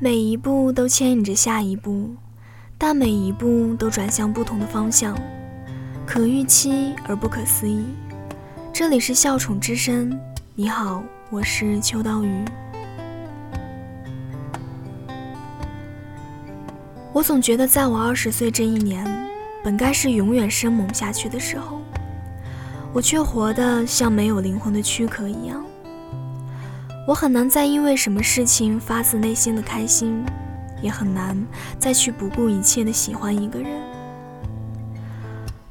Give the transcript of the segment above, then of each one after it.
每一步都牵引着下一步，但每一步都转向不同的方向，可预期而不可思议。这里是笑宠之声，你好，我是秋刀鱼。我总觉得，在我二十岁这一年，本该是永远生猛下去的时候，我却活得像没有灵魂的躯壳一样。我很难再因为什么事情发自内心的开心，也很难再去不顾一切的喜欢一个人。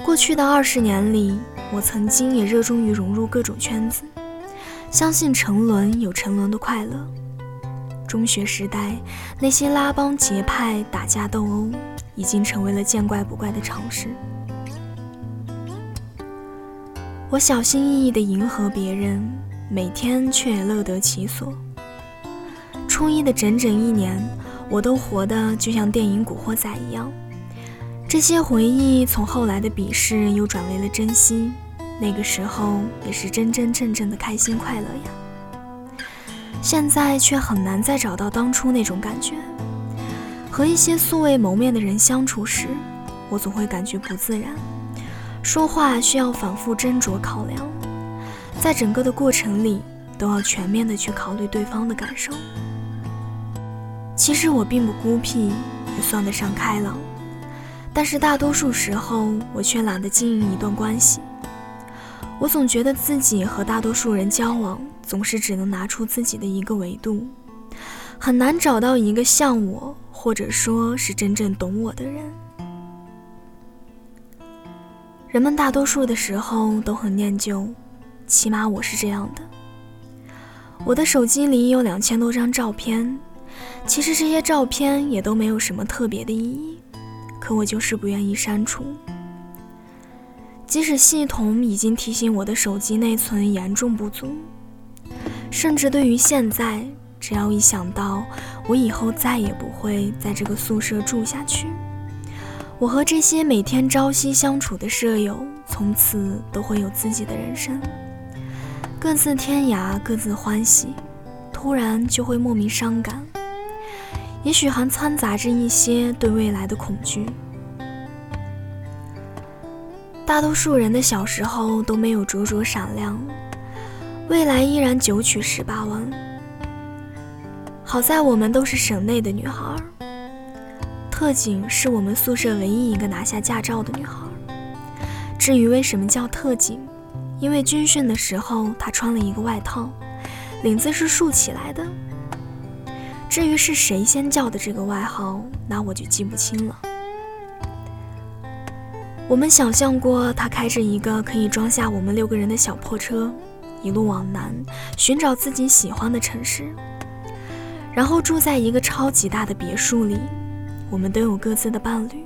过去的二十年里，我曾经也热衷于融入各种圈子，相信沉沦有沉沦的快乐。中学时代，那些拉帮结派、打架斗殴，已经成为了见怪不怪的常事。我小心翼翼地迎合别人，每天却也乐得其所。初一的整整一年，我都活得就像电影《古惑仔》一样。这些回忆，从后来的鄙视又转为了珍惜。那个时候，也是真真正正的开心快乐呀。现在却很难再找到当初那种感觉。和一些素未谋面的人相处时，我总会感觉不自然，说话需要反复斟酌考量，在整个的过程里都要全面的去考虑对方的感受。其实我并不孤僻，也算得上开朗，但是大多数时候我却懒得经营一段关系。我总觉得自己和大多数人交往。总是只能拿出自己的一个维度，很难找到一个像我，或者说是真正懂我的人。人们大多数的时候都很念旧，起码我是这样的。我的手机里有两千多张照片，其实这些照片也都没有什么特别的意义，可我就是不愿意删除。即使系统已经提醒我的手机内存严重不足。甚至对于现在，只要一想到我以后再也不会在这个宿舍住下去，我和这些每天朝夕相处的舍友，从此都会有自己的人生，各自天涯，各自欢喜，突然就会莫名伤感，也许还掺杂着一些对未来的恐惧。大多数人的小时候都没有灼灼闪亮。未来依然九曲十八弯。好在我们都是省内的女孩。特警是我们宿舍唯一一个拿下驾照的女孩。至于为什么叫特警，因为军训的时候她穿了一个外套，领子是竖起来的。至于是谁先叫的这个外号，那我就记不清了。我们想象过她开着一个可以装下我们六个人的小破车。一路往南，寻找自己喜欢的城市，然后住在一个超级大的别墅里。我们都有各自的伴侣，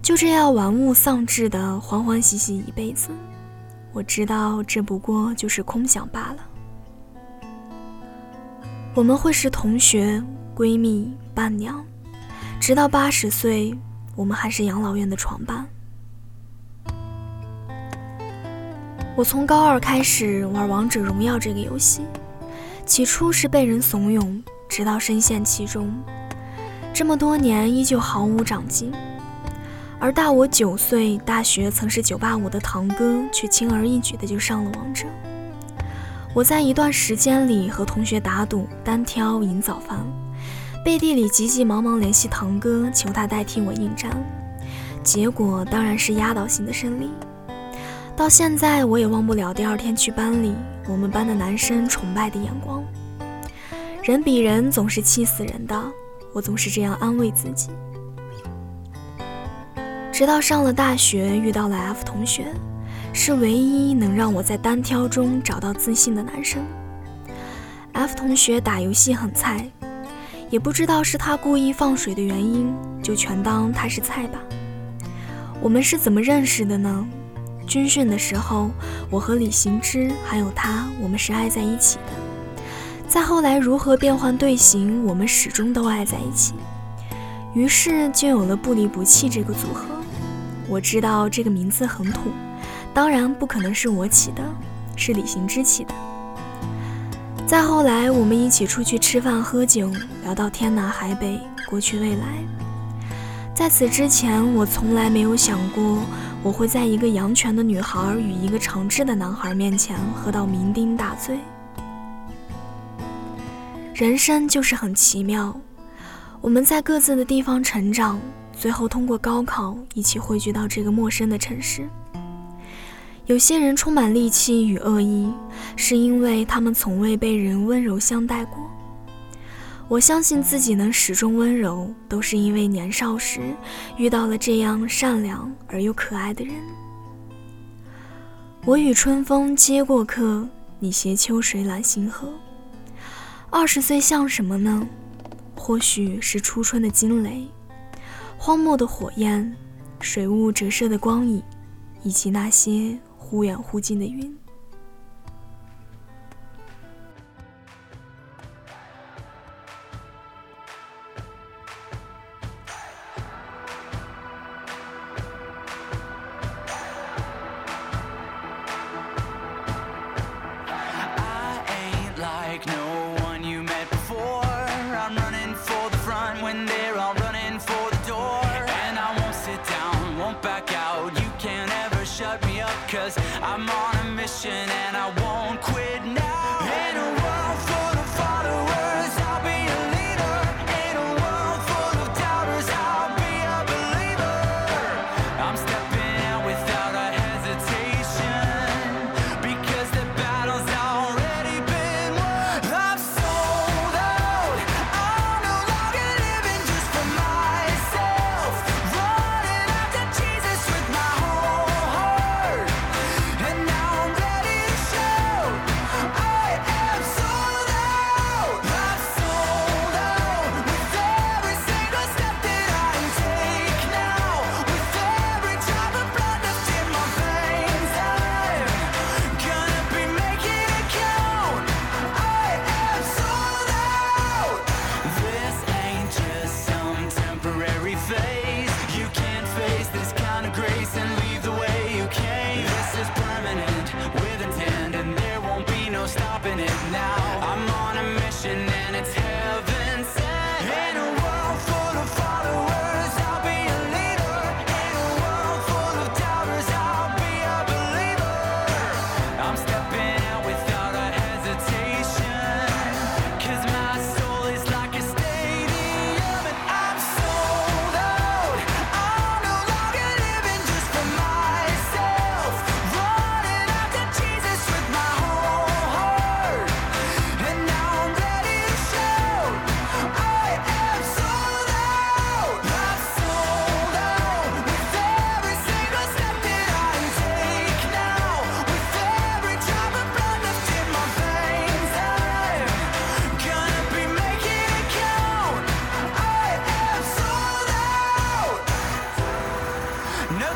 就这样玩物丧志的欢欢喜喜一辈子。我知道这不过就是空想罢了。我们会是同学、闺蜜、伴娘，直到八十岁，我们还是养老院的床伴。我从高二开始玩王者荣耀这个游戏，起初是被人怂恿，直到深陷其中，这么多年依旧毫无长进。而大我九岁、大学曾是九八五的堂哥，却轻而易举的就上了王者。我在一段时间里和同学打赌，单挑赢早饭，背地里急急忙忙联系堂哥，求他代替我应战，结果当然是压倒性的胜利。到现在，我也忘不了第二天去班里，我们班的男生崇拜的眼光。人比人总是气死人的，我总是这样安慰自己。直到上了大学，遇到了 F 同学，是唯一能让我在单挑中找到自信的男生。F 同学打游戏很菜，也不知道是他故意放水的原因，就全当他是菜吧。我们是怎么认识的呢？军训的时候，我和李行之还有他，我们是爱在一起的。再后来如何变换队形，我们始终都爱在一起。于是就有了不离不弃这个组合。我知道这个名字很土，当然不可能是我起的，是李行之起的。再后来，我们一起出去吃饭喝酒，聊到天南海北、过去未来。在此之前，我从来没有想过我会在一个阳泉的女孩与一个长治的男孩面前喝到酩酊大醉。人生就是很奇妙，我们在各自的地方成长，最后通过高考一起汇聚到这个陌生的城市。有些人充满戾气与恶意，是因为他们从未被人温柔相待过。我相信自己能始终温柔，都是因为年少时遇到了这样善良而又可爱的人。我与春风皆过客，你携秋水揽星河。二十岁像什么呢？或许是初春的惊雷，荒漠的火焰，水雾折射的光影，以及那些。忽远忽近的云。Cause I'm on a mission and I won't quit now.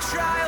try.